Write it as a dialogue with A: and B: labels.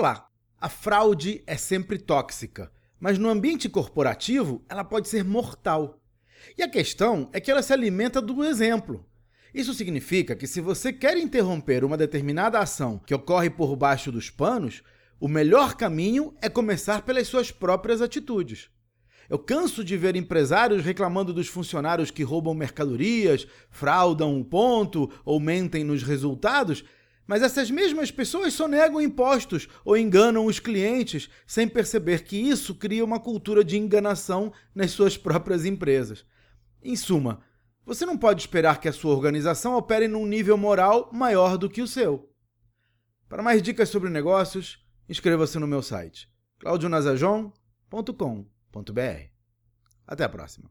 A: Olá! A fraude é sempre tóxica, mas no ambiente corporativo ela pode ser mortal. E a questão é que ela se alimenta do exemplo. Isso significa que se você quer interromper uma determinada ação que ocorre por baixo dos panos, o melhor caminho é começar pelas suas próprias atitudes. Eu canso de ver empresários reclamando dos funcionários que roubam mercadorias, fraudam um ponto ou mentem nos resultados, mas essas mesmas pessoas sonegam impostos ou enganam os clientes sem perceber que isso cria uma cultura de enganação nas suas próprias empresas. Em suma, você não pode esperar que a sua organização opere num nível moral maior do que o seu. Para mais dicas sobre negócios, inscreva-se no meu site claudionazajon.com.br. Até a próxima.